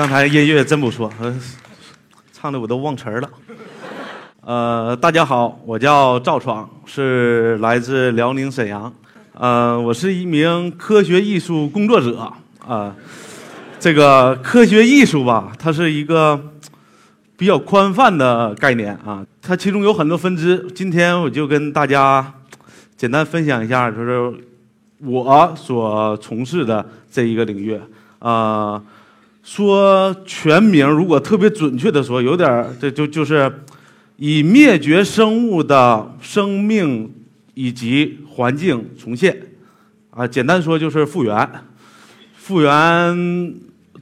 刚才音乐真不错，唱的我都忘词儿了。呃，大家好，我叫赵闯，是来自辽宁沈阳。呃，我是一名科学艺术工作者啊、这个科学艺术吧，它是一个比较宽泛的概念啊，它其中有很多分支。今天我就跟大家简单分享一下，就是我所从事的这一个领域啊、说全名，如果特别准确的说，有点儿这就就是以灭绝生物的生命以及环境重现啊，简单说就是复原，复原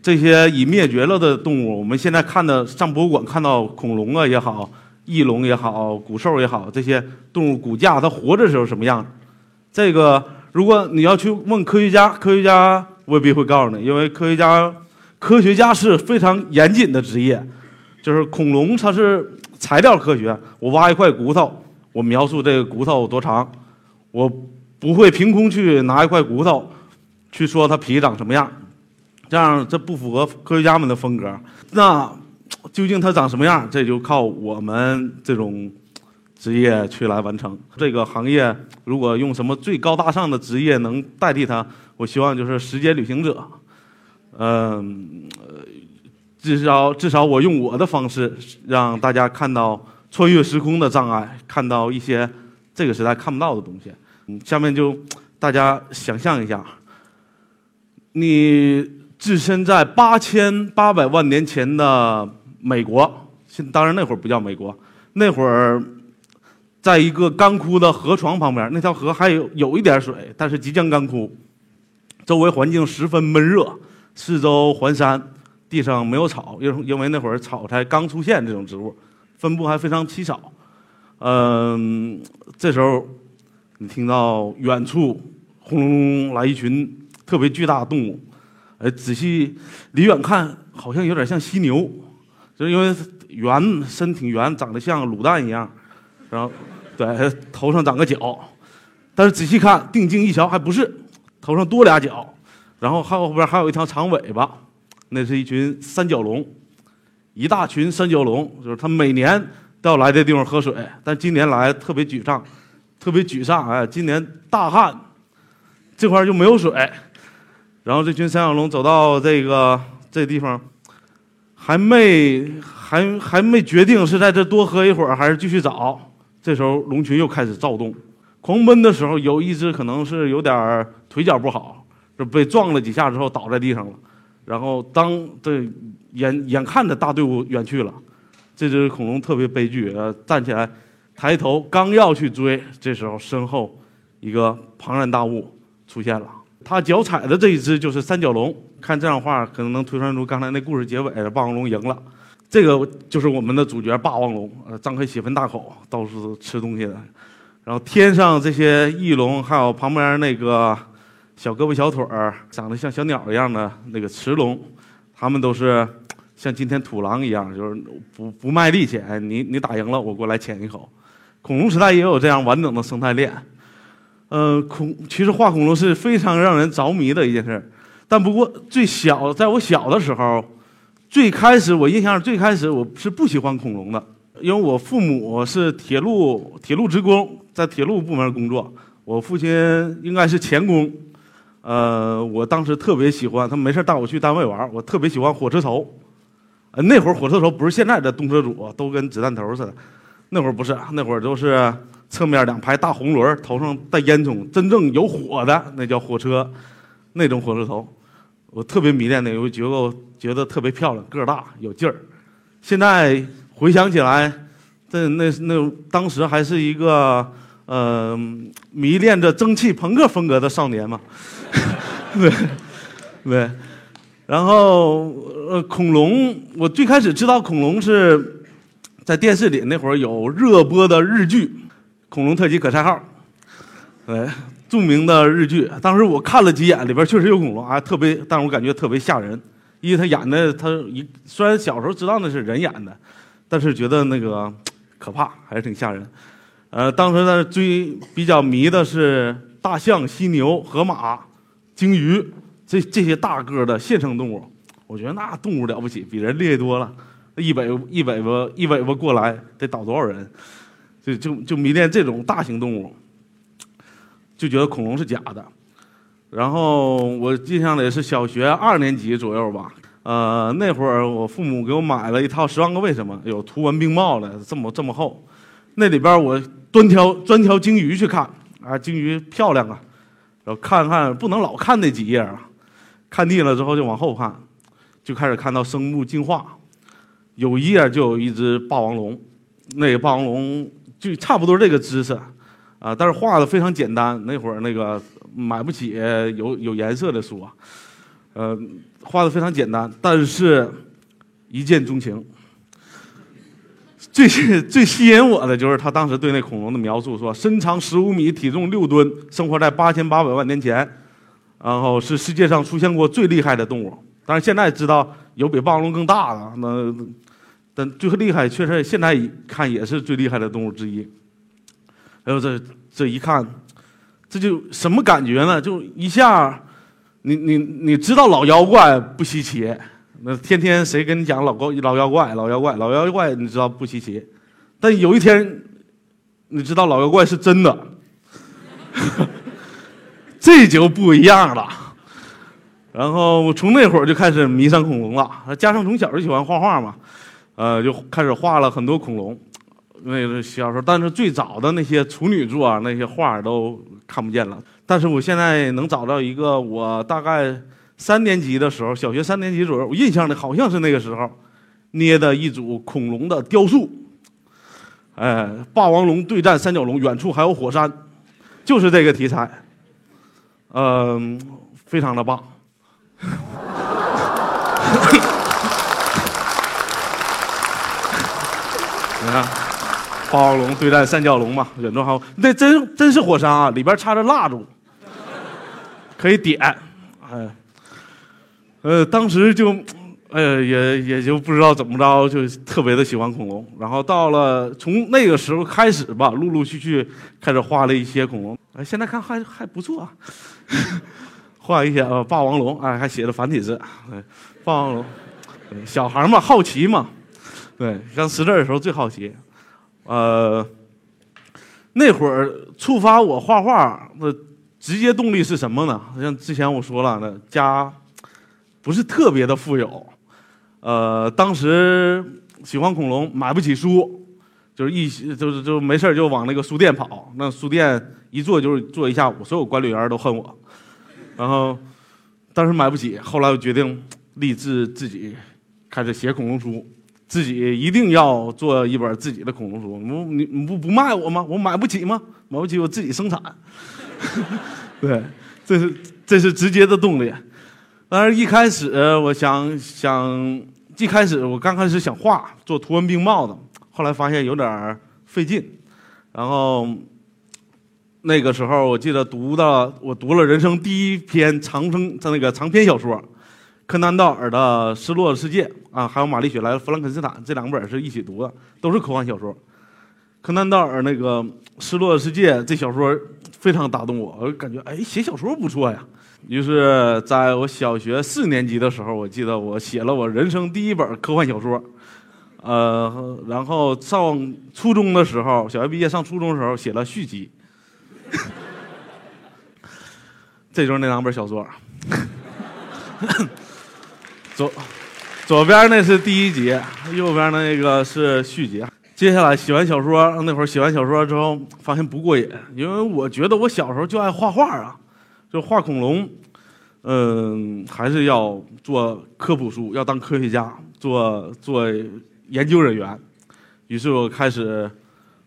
这些已灭绝了的动物。我们现在看的上博物馆看到恐龙啊也好，翼龙也好，古兽也好，这些动物骨架它活着时候什么样？这个如果你要去问科学家，科学家未必会告诉你，因为科学家科学家是非常严谨的职业，就是恐龙它是材料科学，我挖一块骨头，我描述这个骨头多长，我不会凭空去拿一块骨头去说它皮长什么样，这样这不符合科学家们的风格。那究竟它长什么样，这就靠我们这种职业去来完成。这个行业如果用什么最高大上的职业能代替它，我希望就是时间旅行者。嗯，至少至少我用我的方式让大家看到穿越时空的障碍，看到一些这个时代看不到的东西。嗯，下面就大家想象一下，你置身在八千八百万年前的美国，现当然那会儿不叫美国，那会儿在一个干枯的河床旁边，那条河还有有一点水，但是即将干枯，周围环境十分闷热，四周环山，地上没有草，因因为那会儿草才刚出现这种植物，分布还非常稀少。嗯，这时候你听到远处轰隆隆来一群特别巨大的动物，呃，仔细离远看，好像有点像犀牛，就是因为圆，身挺圆，长得像卤蛋一样，然后对头上长个角，但是仔细看，定睛一瞧，还不是，头上多俩角，然后后边还有一条长尾巴，那是一群三角龙，一大群三角龙，就是它每年都要来这地方喝水，但今年来特别沮丧，特别沮丧，哎，今年大旱，这块就没有水，然后这群三角龙走到这个这地方，还没还还没决定是在这多喝一会儿，还是继续找，这时候龙群又开始躁动，狂奔的时候，有一只可能是有点腿脚不好，就被撞了几下之后倒在地上了。然后当这眼眼看着大队伍远去了，这只恐龙特别悲剧，呃，站起来，抬头刚要去追，这时候身后一个庞然大物出现了。他脚踩的这一只就是三角龙，看这样画，可能能推算出刚才那故事结尾，霸王龙赢了。这个就是我们的主角霸王龙，呃，张开血盆大口，到处吃东西的。然后天上这些翼龙，还有旁边那个小胳膊小腿儿，长得像小鸟一样的那个雌龙，它们都是像今天土狼一样，就是不不卖力气，哎，你你打赢了，我过来舔一口。恐龙时代也有这样完整的生态链。嗯，恐其实画恐龙是非常让人着迷的一件事，但不过最小，在我小的时候，最开始我印象最开始我是不喜欢恐龙的，因为我父母是铁路铁路职工，在铁路部门工作，我父亲应该是钳工，呃，我当时特别喜欢，他没事带我去单位玩，我特别喜欢火车头，呃，那会儿火车头不是现在的动车组，都跟子弹头似的，那会儿不是，那会儿都是侧面两排大红轮，头上带烟囱，真正有火的那叫火车，那种火车头，我特别迷恋那个，我觉得觉得特别漂亮，个儿大有劲儿。现在回想起来，这那那当时还是一个呃迷恋着蒸汽朋克风格的少年嘛，对对。然后呃，恐龙，我最开始知道恐龙是在电视里那会儿有热播的日剧《恐龙特级可赛号》，对，著名的日剧。当时我看了几眼，里边确实有恐龙啊，特别，但是我感觉特别吓人，因为他演的他一虽然小时候知道那是人演的，但是觉得那个可怕，还是挺吓人。呃，当时呢追比较迷的是大象、犀牛、河马、鲸鱼这这些大个的现生动物，我觉得那动物了不起，比人厉害多了。一尾一尾巴一尾巴过来得倒多少人？就就就迷恋这种大型动物，就觉得恐龙是假的。然后我印象里是小学二年级左右吧，呃，那会儿我父母给我买了一套《十万个为什么》，有图文并茂的，这么这么厚。那里边我专挑专挑鲸鱼去看，啊，鲸鱼漂亮啊，然后看看不能老看那几页啊，看腻了之后就往后看，就开始看到生物进化，有一页就有一只霸王龙，那个霸王龙就差不多这个姿势，啊，但是画的非常简单，那会儿那个。买不起有有颜色的书啊，呃，画的非常简单，但是一见钟情。最 最吸引我的就是他当时对那恐龙的描述，说身长十五米，体重六吨，生活在八千八百万年前，然后是世界上出现过最厉害的动物。但是现在知道有比霸王龙更大的，那但最厉害确实现在看也是最厉害的动物之一。还有这这一看。这就什么感觉呢？就一下，你你你知道老妖怪不稀奇，那天天谁跟你讲老高老妖怪老妖怪老妖怪，你知道不稀奇，但有一天，你知道老妖怪是真的，这就不一样了。然后从那会儿就开始迷上恐龙了，加上从小就喜欢画画嘛，呃，就开始画了很多恐龙。那个小时候，但是最早的那些处女座啊，那些画都看不见了。但是我现在能找到一个，我大概三年级的时候，小学三年级左右，我印象里好像是那个时候捏的一组恐龙的雕塑。哎，霸王龙对战三角龙，远处还有火山，就是这个题材。嗯，非常的棒。你看。霸王龙对战三角龙嘛，远处还有那真真是火山啊，里边插着蜡烛，可以点，哎，呃，当时就，哎呀，也也就不知道怎么着，就特别的喜欢恐龙。然后到了从那个时候开始吧，陆陆续续开始画了一些恐龙。哎，现在看还还不错，啊 画一些呃霸王龙，哎，还写的繁体字，霸王龙，小孩嘛，好奇嘛，对，刚识字的时候最好奇。呃，那会儿触发我画画的直接动力是什么呢？像之前我说了，那家不是特别的富有，呃，当时喜欢恐龙，买不起书，就是一就是就没事就往那个书店跑，那书店一坐就是坐一下午，所有管理员都恨我，然后当时买不起，后来我决定立志自己开始写恐龙书。自己一定要做一本自己的恐龙书，你不你不不卖我吗？我买不起吗？买不起，我自己生产。对，这是这是直接的动力。但是一开始我想想，一开始我刚开始想画做图文并茂的，后来发现有点费劲。然后那个时候我记得读的，我读了人生第一篇长生那个长篇小说。柯南道尔的《失落的世界》啊，还有玛丽雪莱的《弗兰肯斯坦》这两本是一起读的，都是科幻小说。柯南道尔那个《失落的世界》这小说非常打动我，我感觉哎，写小说不错呀。于是，在我小学四年级的时候，我记得我写了我人生第一本科幻小说。呃，然后上初中的时候，小学毕业上初中的时候写了续集。这就是那两本小说。左左边那是第一集，右边那个是续集。接下来写完小说，那会儿写完小说之后，发现不过瘾，因为我觉得我小时候就爱画画啊，就画恐龙。嗯，还是要做科普书，要当科学家，做做研究人员。于是我开始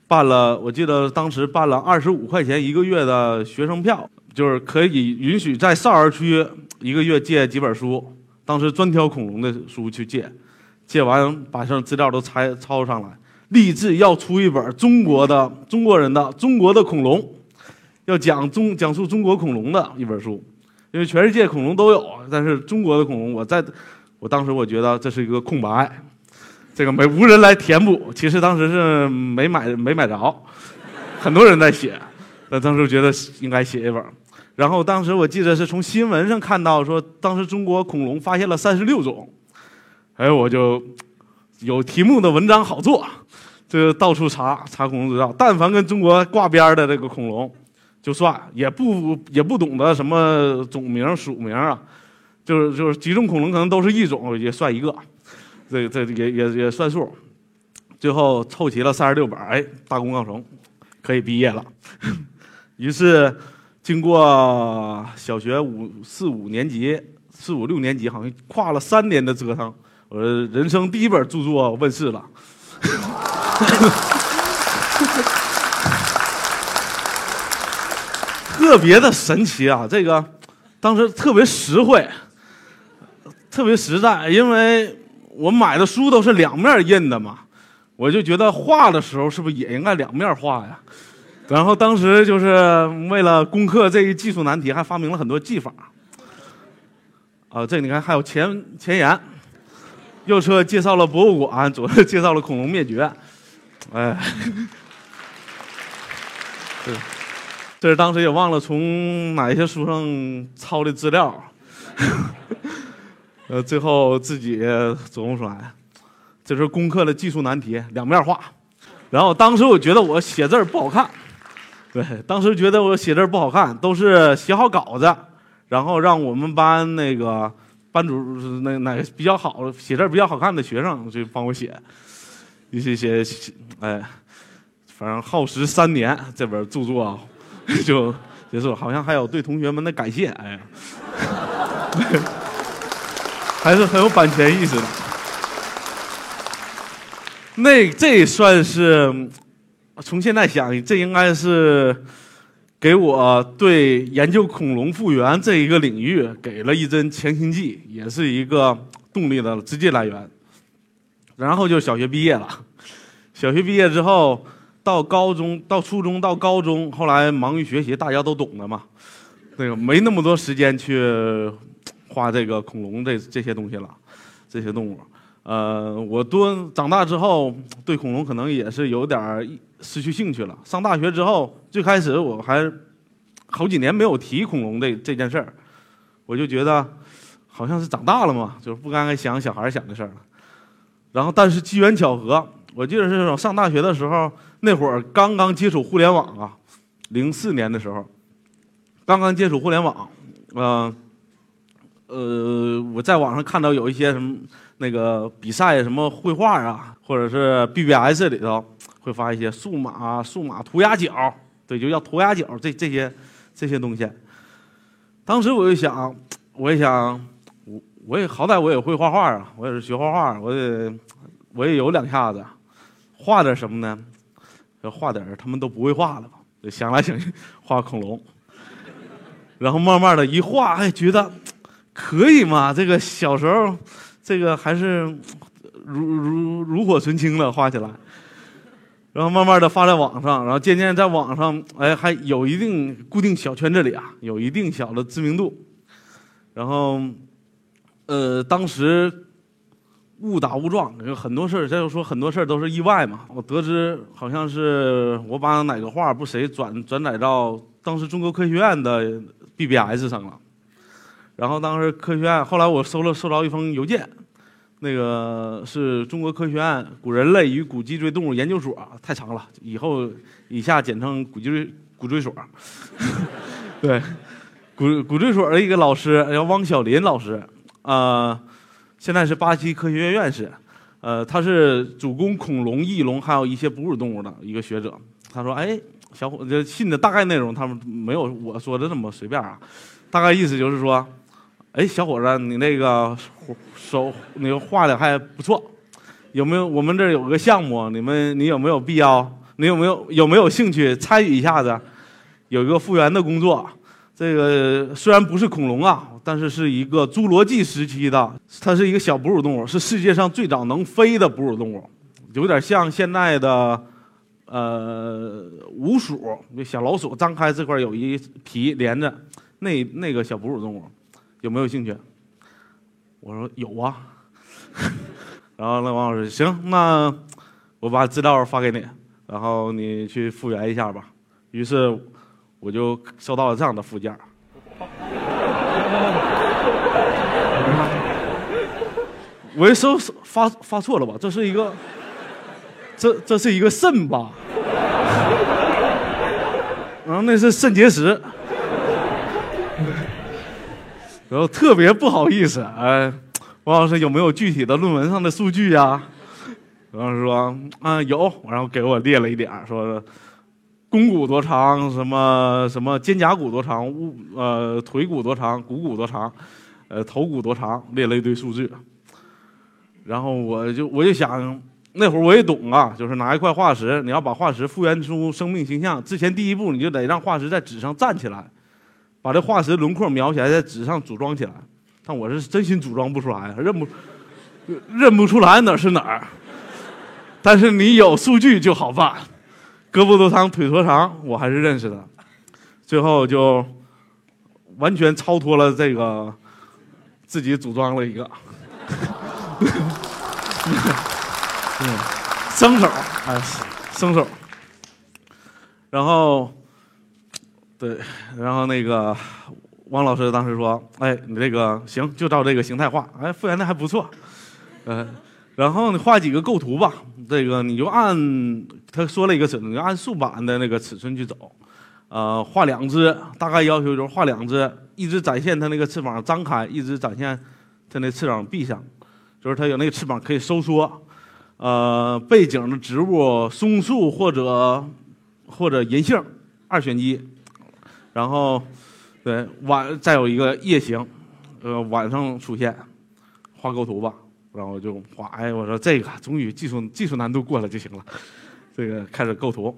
办了，我记得当时办了二十五块钱一个月的学生票，就是可以允许在少儿区一个月借几本书。当时专挑恐龙的书去借，借完把上资料都抄抄上来，立志要出一本中国的中国人的中国的恐龙，要讲中讲述中国恐龙的一本书，因为全世界恐龙都有，但是中国的恐龙，我在我当时我觉得这是一个空白，这个没无人来填补。其实当时是没买没买着，很多人在写，但当时觉得应该写一本。然后当时我记得是从新闻上看到说，当时中国恐龙发现了三十六种，哎，我就有题目的文章好做，就到处查查恐龙资料。但凡跟中国挂边的这个恐龙，就算也不也不懂得什么种名属名啊，就是就是几种恐龙可能都是一种，也算一个，这这也也也算数。最后凑齐了三十六本，哎，大功告成，可以毕业了。于是，经过小学五四五年级、四五六年级，好像跨了三年的折腾，我人生第一本著作问世了。特别的神奇啊！这个当时特别实惠，特别实在，因为我买的书都是两面印的嘛，我就觉得画的时候是不是也应该两面画呀？然后当时就是为了攻克这一技术难题，还发明了很多技法。啊，这你看还有前前言，右侧介绍了博物馆，左侧介绍了恐龙灭绝，哎，对。这是当时也忘了从哪一些书上抄的资料，呃，最后自己琢磨出来，这是攻克了技术难题，两面画。然后当时我觉得我写字不好看，对，当时觉得我写字不好看，都是写好稿子，然后让我们班那个班主那哪个比较好写字比较好看的学生去帮我写，一些写，哎，反正耗时三年，这本著作。就结束，好像还有对同学们的感谢，哎呀，还是很有版权意识的。那这算是从现在想，这应该是给我对研究恐龙复原这一个领域给了一针强心剂，也是一个动力的直接来源。然后就小学毕业了，小学毕业之后。到高中，到初中，到高中，后来忙于学习，大家都懂的嘛。那个没那么多时间去画这个恐龙这这些东西了，这些动物。呃，我多长大之后，对恐龙可能也是有点失去兴趣了。上大学之后，最开始我还好几年没有提恐龙这这件事儿，我就觉得好像是长大了嘛，就是不该想小孩想的事儿了。然后，但是机缘巧合，我记得是上大学的时候。那会儿刚刚接触互联网啊，零四年的时候，刚刚接触互联网，呃，呃，我在网上看到有一些什么那个比赛，什么绘画啊，或者是 BBS 里头会发一些数码数码涂鸦角，对，就叫涂鸦角这这些这些东西。当时我就想，我也想，我我也好歹我也会画画啊，我也是学画画，我也我也有两下子，画点什么呢？要画点他们都不会画了吧？想来想去，画恐龙。然后慢慢的一画，哎，觉得可以嘛？这个小时候，这个还是如如如火纯青了，画起来。然后慢慢的发在网上，然后渐渐在网上，哎，还有一定固定小圈子里啊，有一定小的知名度。然后，呃，当时。误打误撞，有很多事儿，这就说很多事儿都是意外嘛。我得知好像是我把哪个画不谁转转载到当时中国科学院的 BBS 上了，然后当时科学院后来我收了收到一封邮件，那个是中国科学院古人类与古脊椎动物研究所，太长了，以后以下简称古脊椎古椎所。对，古古椎所的一个老师叫汪小林老师，啊。现在是巴西科学院院士，呃，他是主攻恐龙、翼龙，还有一些哺乳动物的一个学者。他说：“哎，小伙，这信的大概内容，他们没有我说的那么随便啊。大概意思就是说，哎，小伙子，你那个手那个画的还不错，有没有？我们这儿有个项目，你们你有没有必要？你有没有有没有兴趣参与一下子？有一个复原的工作。”这个虽然不是恐龙啊，但是是一个侏罗纪时期的，它是一个小哺乳动物，是世界上最早能飞的哺乳动物，有点像现在的呃鼯鼠，小老鼠张开这块有一皮连着，那那个小哺乳动物，有没有兴趣？我说有啊，然后那王老师行，那我把资料发给你，然后你去复原一下吧。于是。我就收到了这样的附件我一搜发发错了吧？这是一个，这这是一个肾吧？然后那是肾结石，然后特别不好意思，哎，王老师有没有具体的论文上的数据呀？王老师说啊有，然后给我列了一点说肱骨多长，什么什么肩胛骨多长，呃腿骨多长，股骨多长，呃头骨多长，列了一堆数据。然后我就我就想，那会儿我也懂啊，就是拿一块化石，你要把化石复原出生命形象，之前第一步你就得让化石在纸上站起来，把这化石轮廓描起来，在纸上组装起来。但我是真心组装不出来，认不认不出来哪是哪儿。但是你有数据就好办，胳膊多长，腿多长，我还是认识的。最后就完全超脱了这个，自己组装了一个。嗯，生手，哎，生手。然后，对，然后那个汪老师当时说：“哎，你这个行，就照这个形态画，哎，复原的还不错。”嗯，然后你画几个构图吧，这个你就按他说了一个尺寸，就按竖版的那个尺寸去走。呃，画两只，大概要求就是画两只，一只展现它那个翅膀张开，一只展现它那翅膀闭上。就是它有那个翅膀可以收缩，呃，背景的植物松树或者或者银杏二选一，然后对晚再有一个夜行，呃晚上出现，画构图吧，然后就画，哎，我说这个终于技术技术难度过了就行了，这个开始构图，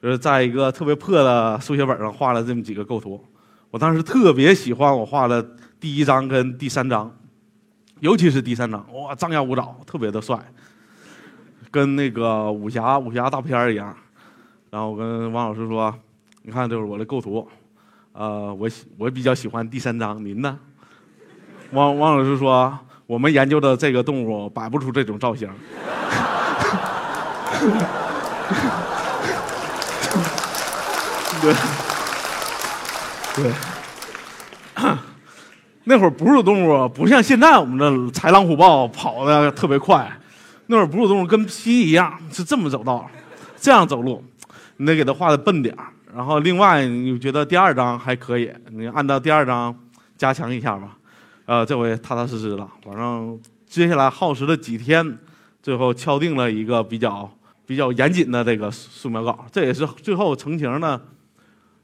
就是在一个特别破的书写本上画了这么几个构图，我当时特别喜欢我画的第一张跟第三张。尤其是第三章，哇，张牙舞爪，特别的帅，跟那个武侠武侠大片一样。然后我跟王老师说：“你看，这是我的构图，呃，我喜我比较喜欢第三章，您呢？”王王老师说：“我们研究的这个动物摆不出这种造型。”对，对。那会儿哺乳动物不像现在我们的豺狼虎豹跑的特别快，那会儿哺乳动物跟蜥蜴一样是这么走道，这样走路，你得给它画的笨点。然后另外你觉得第二张还可以，你按照第二张加强一下吧。呃，这回踏踏实实了，反正接下来耗时了几天，最后敲定了一个比较比较严谨的这个素描稿，这也是最后成型的，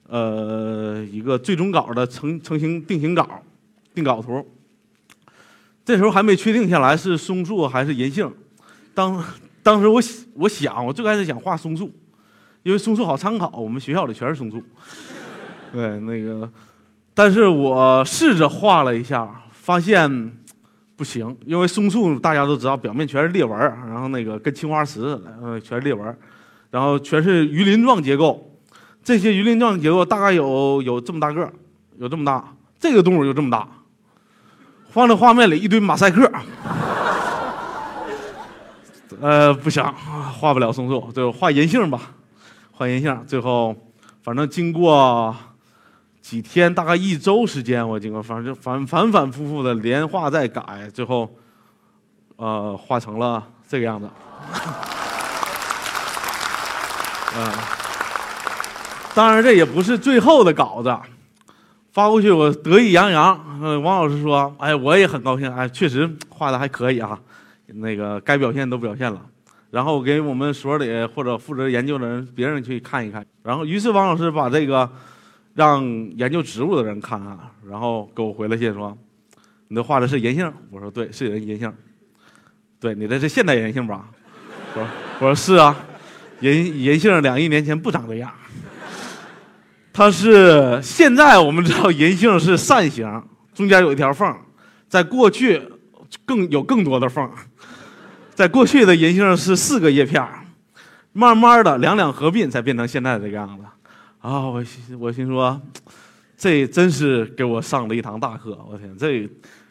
呃，一个最终稿的成成型定型稿。定稿图，这时候还没确定下来是松树还是银杏。当当时我我想，我最开始想画松树，因为松树好参考，我们学校里全是松树。对，那个，但是我试着画了一下，发现不行，因为松树大家都知道，表面全是裂纹，然后那个跟青花瓷似的，呃，全是裂纹，然后全是鱼鳞状结构。这些鱼鳞状结构大概有有这么大个有这么大，这个动物就这么大。放在画面里一堆马赛克，呃，不行，画不了松树，就画银杏吧，画银杏。最后，反正经过几天，大概一周时间，我经过反正反反反复复的连画再改，最后，呃，画成了这个样子。嗯，当然这也不是最后的稿子。发过去，我得意洋洋。嗯，王老师说：“哎，我也很高兴。哎，确实画的还可以啊，那个该表现都表现了。然后给我们所里或者负责研究的人，别人去看一看。然后，于是王老师把这个让研究植物的人看看，然后给我回了信说：‘你这画的是银杏？’我说：‘对，是银杏。’对你这是现代银杏吧？我说：‘我说是啊，银银杏两亿年前不长这样。’它是现在我们知道银杏是扇形，中间有一条缝，在过去更有更多的缝，在过去的银杏是四个叶片慢慢的两两合并才变成现在这个样子。啊，我心我心说，这真是给我上了一堂大课。我天，这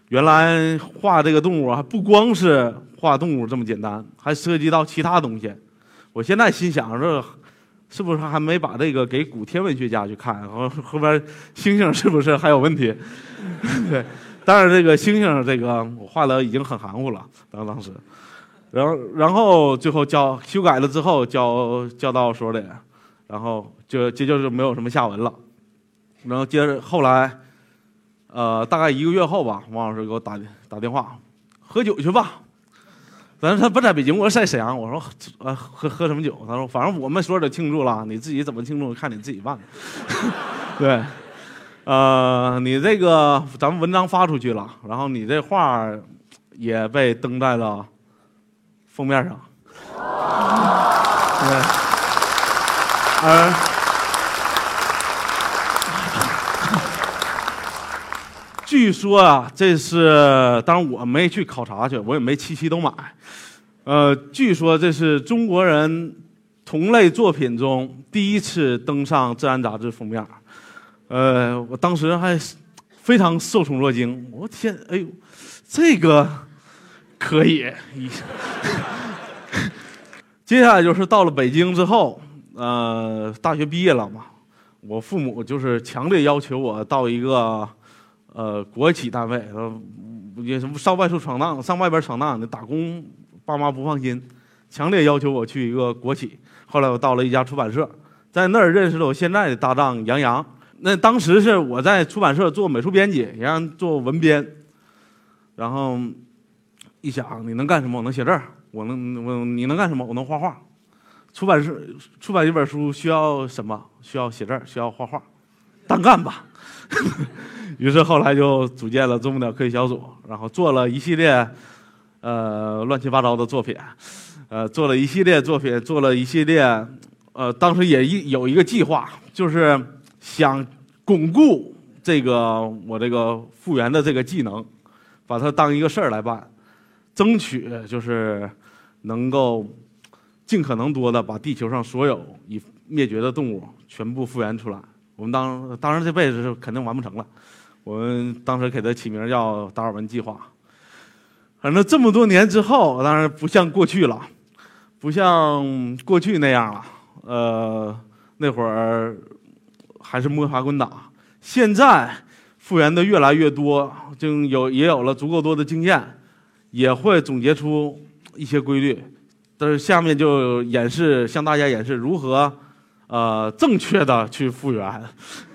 原来画这个动物还不光是画动物这么简单，还涉及到其他东西。我现在心想这。是不是还没把这个给古天文学家去看？然后后边星星是不是还有问题？对，当然这个星星这个我画的已经很含糊了，当当时，然后然后最后交修改了之后交交到所里，然后就这就是没有什么下文了，然后接着后来，呃，大概一个月后吧，王老师给我打打电话，喝酒去吧。咱他不在北京，我在沈阳。我说，呃，喝喝什么酒？他说，反正我们所有的庆祝了，你自己怎么庆祝，看你自己办。对，呃，你这个咱们文章发出去了，然后你这画也被登在了封面上。对，而据说啊，这是当然我没去考察去，我也没期期都买。呃，据说这是中国人同类作品中第一次登上《自然》杂志封面。呃，我当时还非常受宠若惊，我天，哎呦，这个可以。接下来就是到了北京之后，呃，大学毕业了嘛，我父母就是强烈要求我到一个呃国企单位，呃，也什么上外处闯荡，上外边闯荡，那打工。爸妈不放心，强烈要求我去一个国企。后来我到了一家出版社，在那儿认识了我现在的搭档杨洋。那当时是我在出版社做美术编辑，杨洋做文编。然后一想，你能干什么？我能写字儿。我能，我你能干什么？我能画画。出版社出版一本书需要什么？需要写字儿，需要画画。单干吧。于是后来就组建了啄木鸟科技小组，然后做了一系列。呃，乱七八糟的作品，呃，做了一系列作品，做了一系列，呃，当时也一有一个计划，就是想巩固这个我这个复原的这个技能，把它当一个事儿来办，争取就是能够尽可能多的把地球上所有已灭绝的动物全部复原出来。我们当当然这辈子是肯定完不成了，我们当时给它起名叫达尔文计划。反正这么多年之后，当然不像过去了，不像过去那样了。呃，那会儿还是摸爬滚打。现在复原的越来越多，就有也有了足够多的经验，也会总结出一些规律。但是下面就演示，向大家演示如何呃正确的去复原。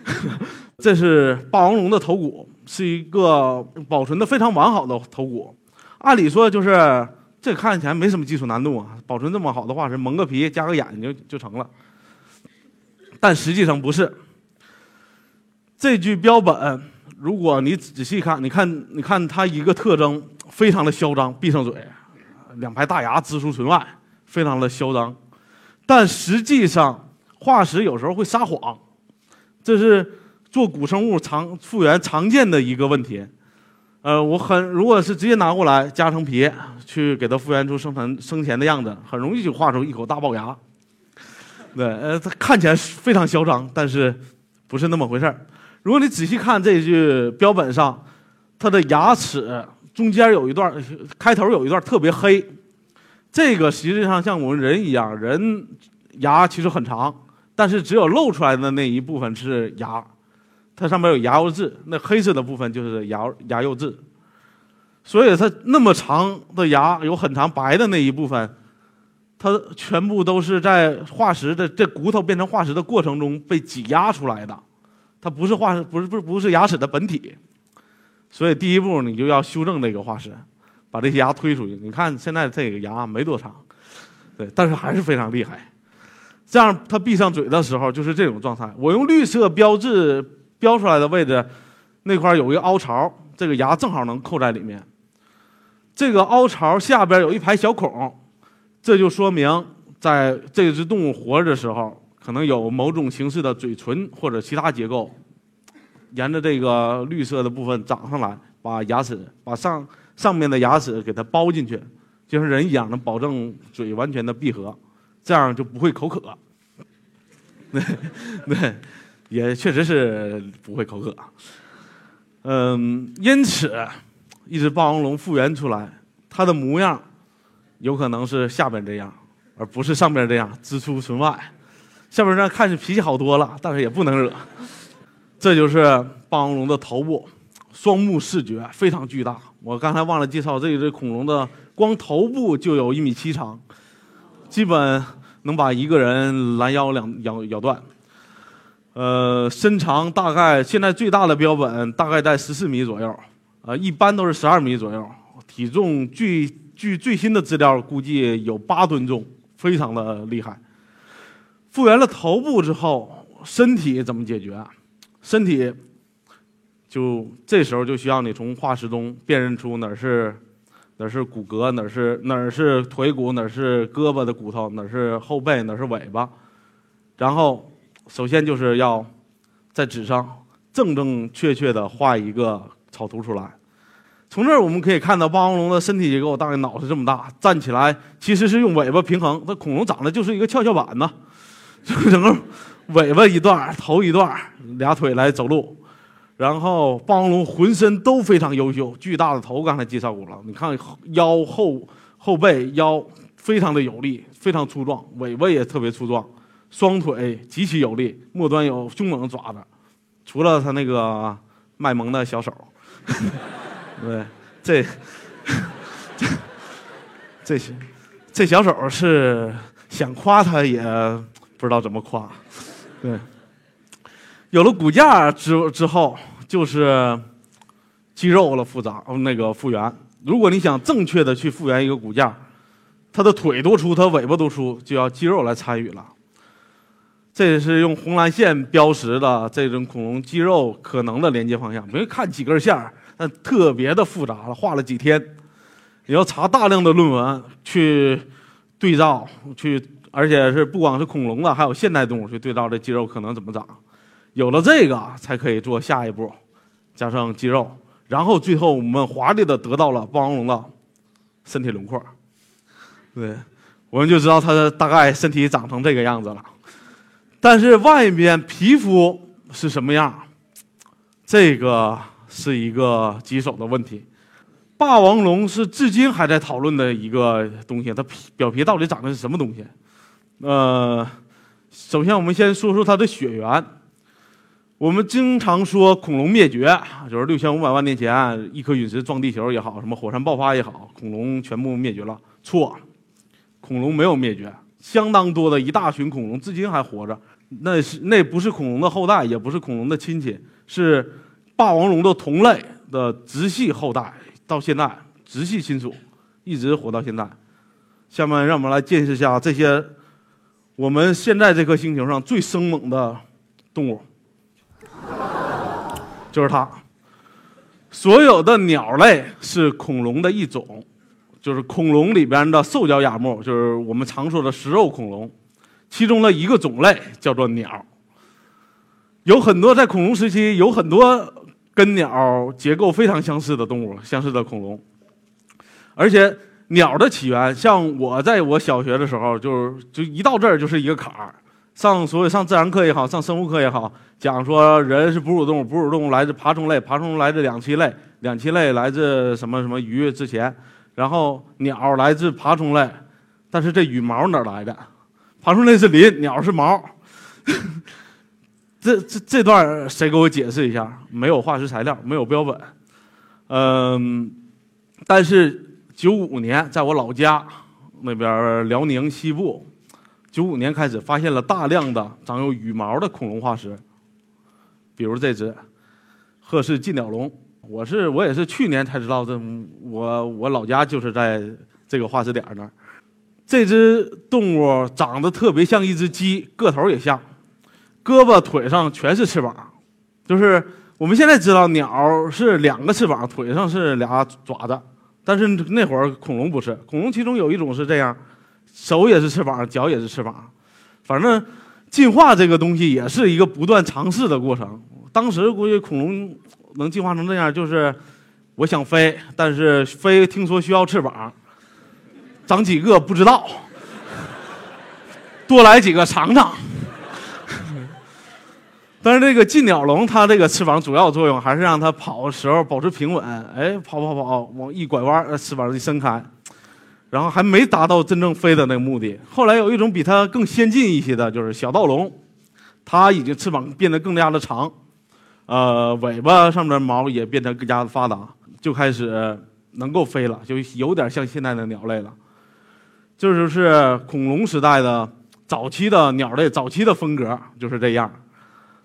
这是霸王龙的头骨，是一个保存的非常完好的头骨。按理说就是这看起来没什么技术难度啊，保存这么好的话是，蒙个皮加个眼睛就成了。但实际上不是。这具标本，如果你仔细看，你看，你看它一个特征非常的嚣张，闭上嘴，两排大牙直出唇外，非常的嚣张。但实际上化石有时候会撒谎，这是做古生物常复原常见的一个问题。呃，我很如果是直接拿过来加成皮，去给它复原出生存生前的样子，很容易就画出一口大龅牙。对，呃，它看起来非常嚣张，但是不是那么回事儿。如果你仔细看这具标本上，它的牙齿中间有一段，开头有一段特别黑。这个实际上像我们人一样，人牙其实很长，但是只有露出来的那一部分是牙。它上面有牙釉质，那黑色的部分就是牙牙釉质，所以它那么长的牙，有很长白的那一部分，它全部都是在化石的这骨头变成化石的过程中被挤压出来的，它不是化石，不是不是不是牙齿的本体，所以第一步你就要修正这个化石，把这些牙推出去。你看现在这个牙没多长，对，但是还是非常厉害。这样它闭上嘴的时候就是这种状态。我用绿色标志。标出来的位置，那块有一个凹槽，这个牙正好能扣在里面。这个凹槽下边有一排小孔，这就说明在这只动物活着的时候，可能有某种形式的嘴唇或者其他结构，沿着这个绿色的部分长上来，把牙齿把上上面的牙齿给它包进去，就像人一样，能保证嘴完全的闭合，这样就不会口渴。对对。也确实是不会口渴，嗯，因此，一只霸王龙复原出来，它的模样有可能是下边这样，而不是上边这样支出唇外。下边这样看着脾气好多了，但是也不能惹。这就是霸王龙的头部，双目视觉，非常巨大。我刚才忘了介绍，这只恐龙的光头部就有一米七长，基本能把一个人拦腰两咬咬断。呃，身长大概现在最大的标本大概在十四米左右，呃，一般都是十二米左右。体重据据最新的资料估计有八吨重，非常的厉害。复原了头部之后，身体怎么解决？身体就这时候就需要你从化石中辨认出哪是哪是骨骼，哪是哪是腿骨，哪是胳膊的骨头，哪是后背，哪是尾巴，然后。首先就是要在纸上正正确确的画一个草图出来。从这儿我们可以看到霸王龙的身体结构，大概脑是这么大，站起来其实是用尾巴平衡。这恐龙长得就是一个跷跷板呢，就整个尾巴一段，头一段，俩腿来走路。然后霸王龙浑身都非常优秀，巨大的头刚才介绍过了，你看腰后后背腰非常的有力，非常粗壮，尾巴也特别粗壮。双腿极其有力，末端有凶猛的爪子，除了他那个卖萌的小手，对，这 这这这小手是想夸他也不知道怎么夸，对，有了骨架之之后就是肌肉了复杂那个复原，如果你想正确的去复原一个骨架，它的腿多粗，它尾巴多粗，就要肌肉来参与了。这也是用红蓝线标识的这种恐龙肌肉可能的连接方向。没看几根线儿，那特别的复杂了，画了几天，你要查大量的论文去对照，去而且是不光是恐龙的，还有现代动物去对照这肌肉可能怎么长。有了这个，才可以做下一步，加上肌肉，然后最后我们华丽的得到了霸王龙的身体轮廓。对，我们就知道它的大概身体长成这个样子了。但是外面皮肤是什么样？这个是一个棘手的问题。霸王龙是至今还在讨论的一个东西，它皮表皮到底长的是什么东西？呃，首先我们先说说它的血缘。我们经常说恐龙灭绝，就是六千五百万年前一颗陨石撞地球也好，什么火山爆发也好，恐龙全部灭绝了。错，恐龙没有灭绝，相当多的一大群恐龙至今还活着。那是那不是恐龙的后代，也不是恐龙的亲戚，是霸王龙的同类的直系后代，到现在直系亲属，一直活到现在。下面让我们来见识一下这些我们现在这颗星球上最生猛的动物，就是它。所有的鸟类是恐龙的一种，就是恐龙里边的兽脚亚目，就是我们常说的食肉恐龙。其中的一个种类叫做鸟，有很多在恐龙时期有很多跟鸟结构非常相似的动物，相似的恐龙。而且鸟的起源，像我在我小学的时候，就是就一到这儿就是一个坎儿。上所以上自然课也好，上生物课也好，讲说人是哺乳动物，哺乳动物来自爬虫类，爬虫来自两栖类，两栖类来自什么什么鱼之前，然后鸟来自爬虫类，但是这羽毛哪来的？爬虫类是鳞，鸟是毛。这这这段谁给我解释一下？没有化石材料，没有标本。嗯，但是九五年在我老家那边辽宁西部，九五年开始发现了大量的长有羽毛的恐龙化石，比如这只赫氏近鸟龙。我是我也是去年才知道，这我我老家就是在这个化石点那儿。这只动物长得特别像一只鸡，个头也像，胳膊腿上全是翅膀，就是我们现在知道鸟是两个翅膀，腿上是俩爪子，但是那会儿恐龙不是，恐龙其中有一种是这样，手也是翅膀，脚也是翅膀，反正进化这个东西也是一个不断尝试的过程。当时估计恐龙能进化成这样，就是我想飞，但是飞听说需要翅膀。长几个不知道，多来几个尝尝。但是这个近鸟龙，它这个翅膀主要作用还是让它跑的时候保持平稳。哎，跑跑跑，往一拐弯，翅膀一伸开，然后还没达到真正飞的那个目的。后来有一种比它更先进一些的，就是小盗龙，它已经翅膀变得更加的长，呃，尾巴上面毛也变得更加的发达，就开始能够飞了，就有点像现在的鸟类了。这就是恐龙时代的早期的鸟类，早期的风格就是这样。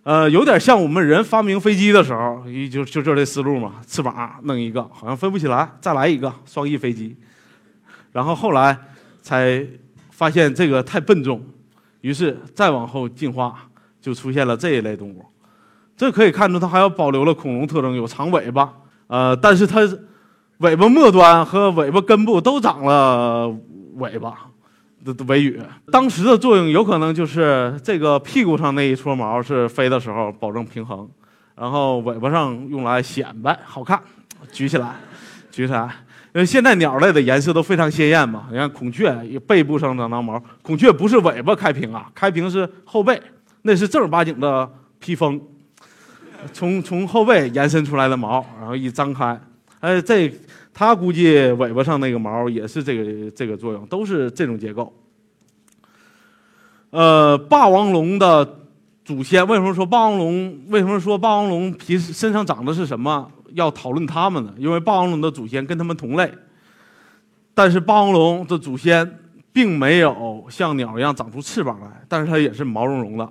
呃，有点像我们人发明飞机的时候，一就就就这思路嘛，翅膀弄一个，好像飞不起来，再来一个双翼飞机。然后后来才发现这个太笨重，于是再往后进化，就出现了这一类动物。这可以看出它还要保留了恐龙特征，有长尾巴。呃，但是它尾巴末端和尾巴根部都长了尾巴。的尾羽，当时的作用有可能就是这个屁股上那一撮毛是飞的时候保证平衡，然后尾巴上用来显摆好看，举起来，举起来。因为现在鸟类的颜色都非常鲜艳嘛，你看孔雀背部上长长毛，孔雀不是尾巴开屏啊，开屏是后背，那是正儿八经的披风，从从后背延伸出来的毛，然后一张开，哎这。它估计尾巴上那个毛也是这个这个作用，都是这种结构。呃，霸王龙的祖先为什么说霸王龙？为什么说霸王龙皮身上长的是什么？要讨论它们呢？因为霸王龙的祖先跟它们同类，但是霸王龙的祖先并没有像鸟一样长出翅膀来，但是它也是毛茸茸的。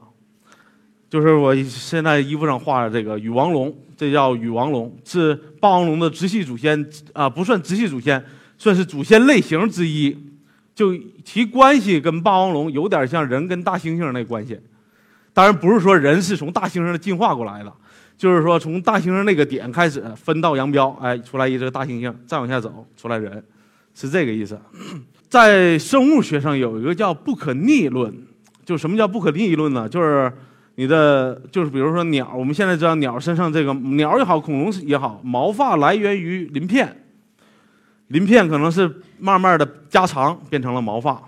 就是我现在衣服上画的这个羽王龙，这叫羽王龙，是霸王龙的直系祖先啊，不算直系祖先，算是祖先类型之一。就其关系跟霸王龙有点像人跟大猩猩那关系，当然不是说人是从大猩猩进化过来的，就是说从大猩猩那个点开始分道扬镳，哎，出来一只大猩猩，再往下走出来人，是这个意思。在生物学上有一个叫不可逆论，就什么叫不可逆论呢？就是。你的就是比如说鸟，我们现在知道鸟身上这个鸟也好，恐龙也好，毛发来源于鳞片，鳞片可能是慢慢的加长变成了毛发，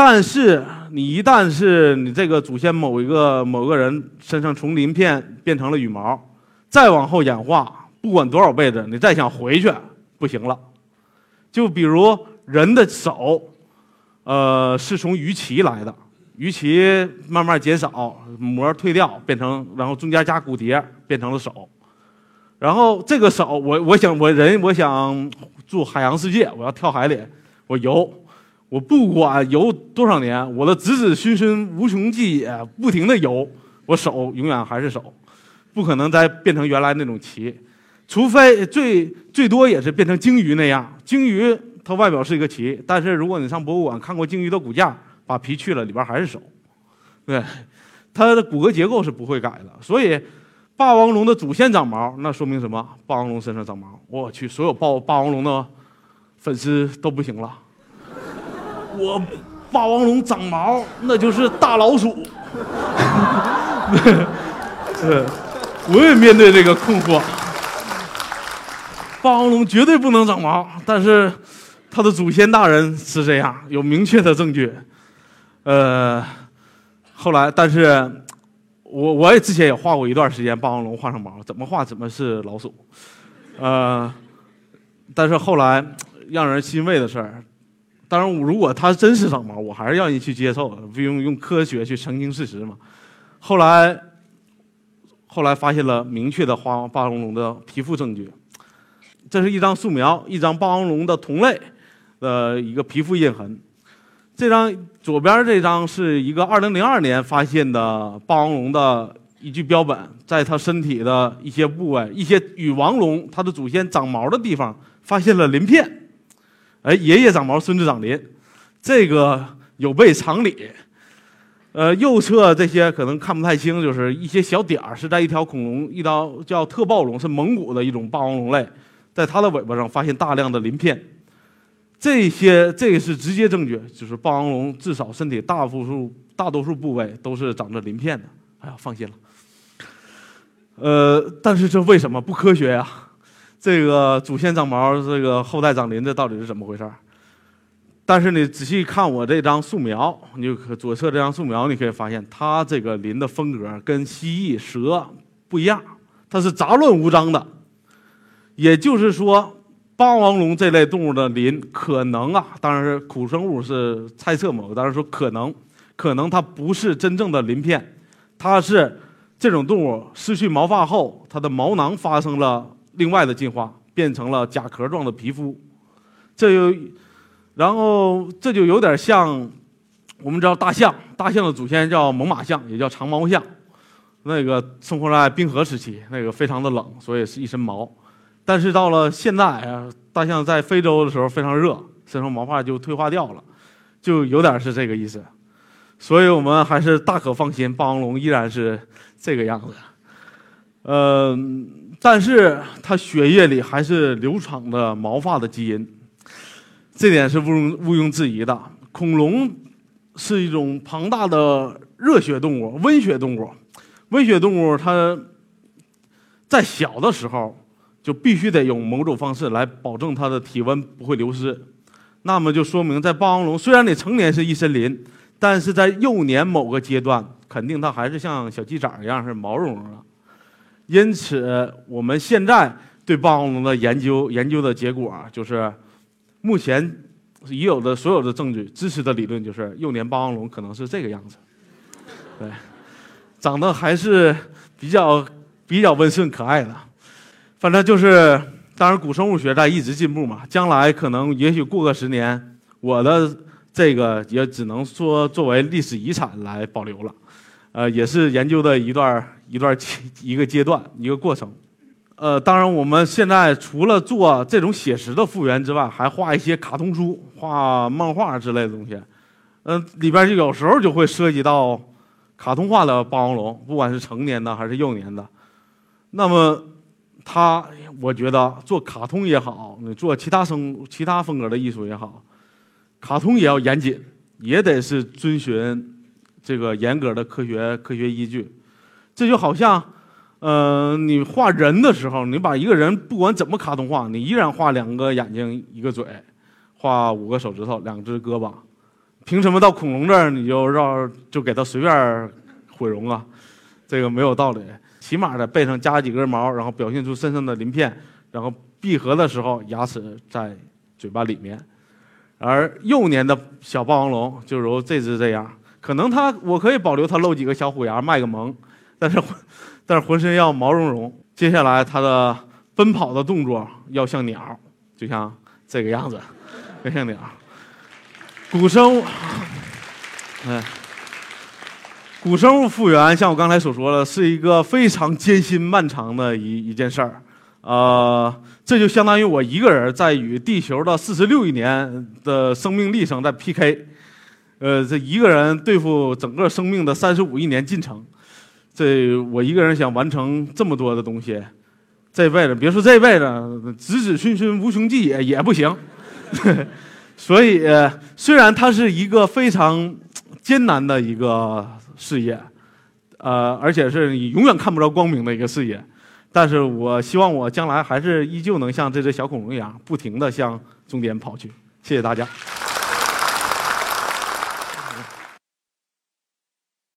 但是你一旦是你这个祖先某一个某个人身上从鳞片变成了羽毛，再往后演化，不管多少辈子，你再想回去不行了。就比如人的手，呃，是从鱼鳍来的。鱼鳍慢慢减少，膜退掉，变成，然后中间加骨节，变成了手。然后这个手，我我想我人我想住海洋世界，我要跳海里，我游，我不管游多少年，我的子子孙孙无穷尽也不停的游，我手永远还是手，不可能再变成原来那种鳍，除非最最多也是变成鲸鱼那样。鲸鱼它外表是一个鳍，但是如果你上博物馆看过鲸鱼的骨架。把皮去了，里边还是手，对，它的骨骼结构是不会改的。所以，霸王龙的祖先长毛，那说明什么？霸王龙身上长毛，我去，所有霸霸王龙的粉丝都不行了。我霸王龙长毛，那就是大老鼠。对，我也面对这个困惑。霸王龙绝对不能长毛，但是它的祖先大人是这样，有明确的证据。呃，后来，但是，我我也之前也画过一段时间霸王龙画上毛，怎么画怎么是老鼠，呃，但是后来让人欣慰的事儿，当然，如果它真是长毛，我还是愿意去接受，不用用科学去澄清事实嘛。后来，后来发现了明确的画霸王龙的皮肤证据，这是一张素描，一张霸王龙的同类的一个皮肤印痕。这张左边这张是一个2002年发现的霸王龙的一具标本，在它身体的一些部位，一些羽王龙它的祖先长毛的地方发现了鳞片。哎，爷爷长毛，孙子长鳞，这个有悖常理。呃，右侧这些可能看不太清，就是一些小点儿，是在一条恐龙，一条叫特暴龙，是蒙古的一种霸王龙类，在它的尾巴上发现大量的鳞片。这些这个是直接证据，就是霸王龙至少身体大多数大多数部位都是长着鳞片的。哎呀，放心了。呃，但是这为什么不科学呀？这个祖先长毛，这个后代长鳞，这到底是怎么回事？但是你仔细看我这张素描，你就可左侧这张素描，你可以发现它这个鳞的风格跟蜥蜴、蛇不一样，它是杂乱无章的。也就是说。霸王龙这类动物的鳞可能啊，当然是古生物是猜测嘛，我当然说可能，可能它不是真正的鳞片，它是这种动物失去毛发后，它的毛囊发生了另外的进化，变成了甲壳状的皮肤。这就，然后这就有点像，我们知道大象，大象的祖先叫猛犸象，也叫长毛象。那个生活在冰河时期，那个非常的冷，所以是一身毛。但是到了现在啊，大象在非洲的时候非常热，身上毛发就退化掉了，就有点是这个意思。所以我们还是大可放心，霸王龙依然是这个样子。嗯，但是它血液里还是流淌的毛发的基因，这点是毋庸毋庸置疑的。恐龙是一种庞大的热血动物，温血动物。温血动物它在小的时候就必须得用某种方式来保证它的体温不会流失，那么就说明在霸王龙虽然你成年是一身鳞，但是在幼年某个阶段，肯定它还是像小鸡仔一样是毛茸茸的。因此，我们现在对霸王龙的研究研究的结果就是，目前已有的所有的证据支持的理论就是幼年霸王龙可能是这个样子，对。长得还是比较比较温顺可爱的，反正就是，当然古生物学在一直进步嘛，将来可能也许过个十年，我的这个也只能说作为历史遗产来保留了，呃，也是研究的一段一段一个阶段一个过程，呃，当然我们现在除了做这种写实的复原之外，还画一些卡通书、画漫画之类的东西，嗯，里边就有时候就会涉及到。卡通化的霸王龙，不管是成年的还是幼年的，那么他，我觉得做卡通也好，你做其他生其他风格的艺术也好，卡通也要严谨，也得是遵循这个严格的科学科学依据。这就好像，嗯，你画人的时候，你把一个人不管怎么卡通化，你依然画两个眼睛一个嘴，画五个手指头两只胳膊。凭什么到恐龙这儿你就绕就给它随便毁容啊？这个没有道理。起码在背上加几根毛，然后表现出身上的鳞片，然后闭合的时候牙齿在嘴巴里面。而幼年的小霸王龙就如这只这样，可能他我可以保留他露几个小虎牙卖个萌，但是但是浑身要毛茸茸。接下来他的奔跑的动作要像鸟，就像这个样子，要像鸟。古生物，哎，古生物复原，像我刚才所说的，是一个非常艰辛漫长的一一件事儿，呃，这就相当于我一个人在与地球的四十六亿年的生命历程在 PK，呃，这一个人对付整个生命的三十五亿年进程，这我一个人想完成这么多的东西，这辈子别说这辈子，子子孙孙无穷尽也也不行。所以，虽然它是一个非常艰难的一个事业，呃，而且是你永远看不着光明的一个事业，但是我希望我将来还是依旧能像这只小恐龙一样，不停地向终点跑去。谢谢大家。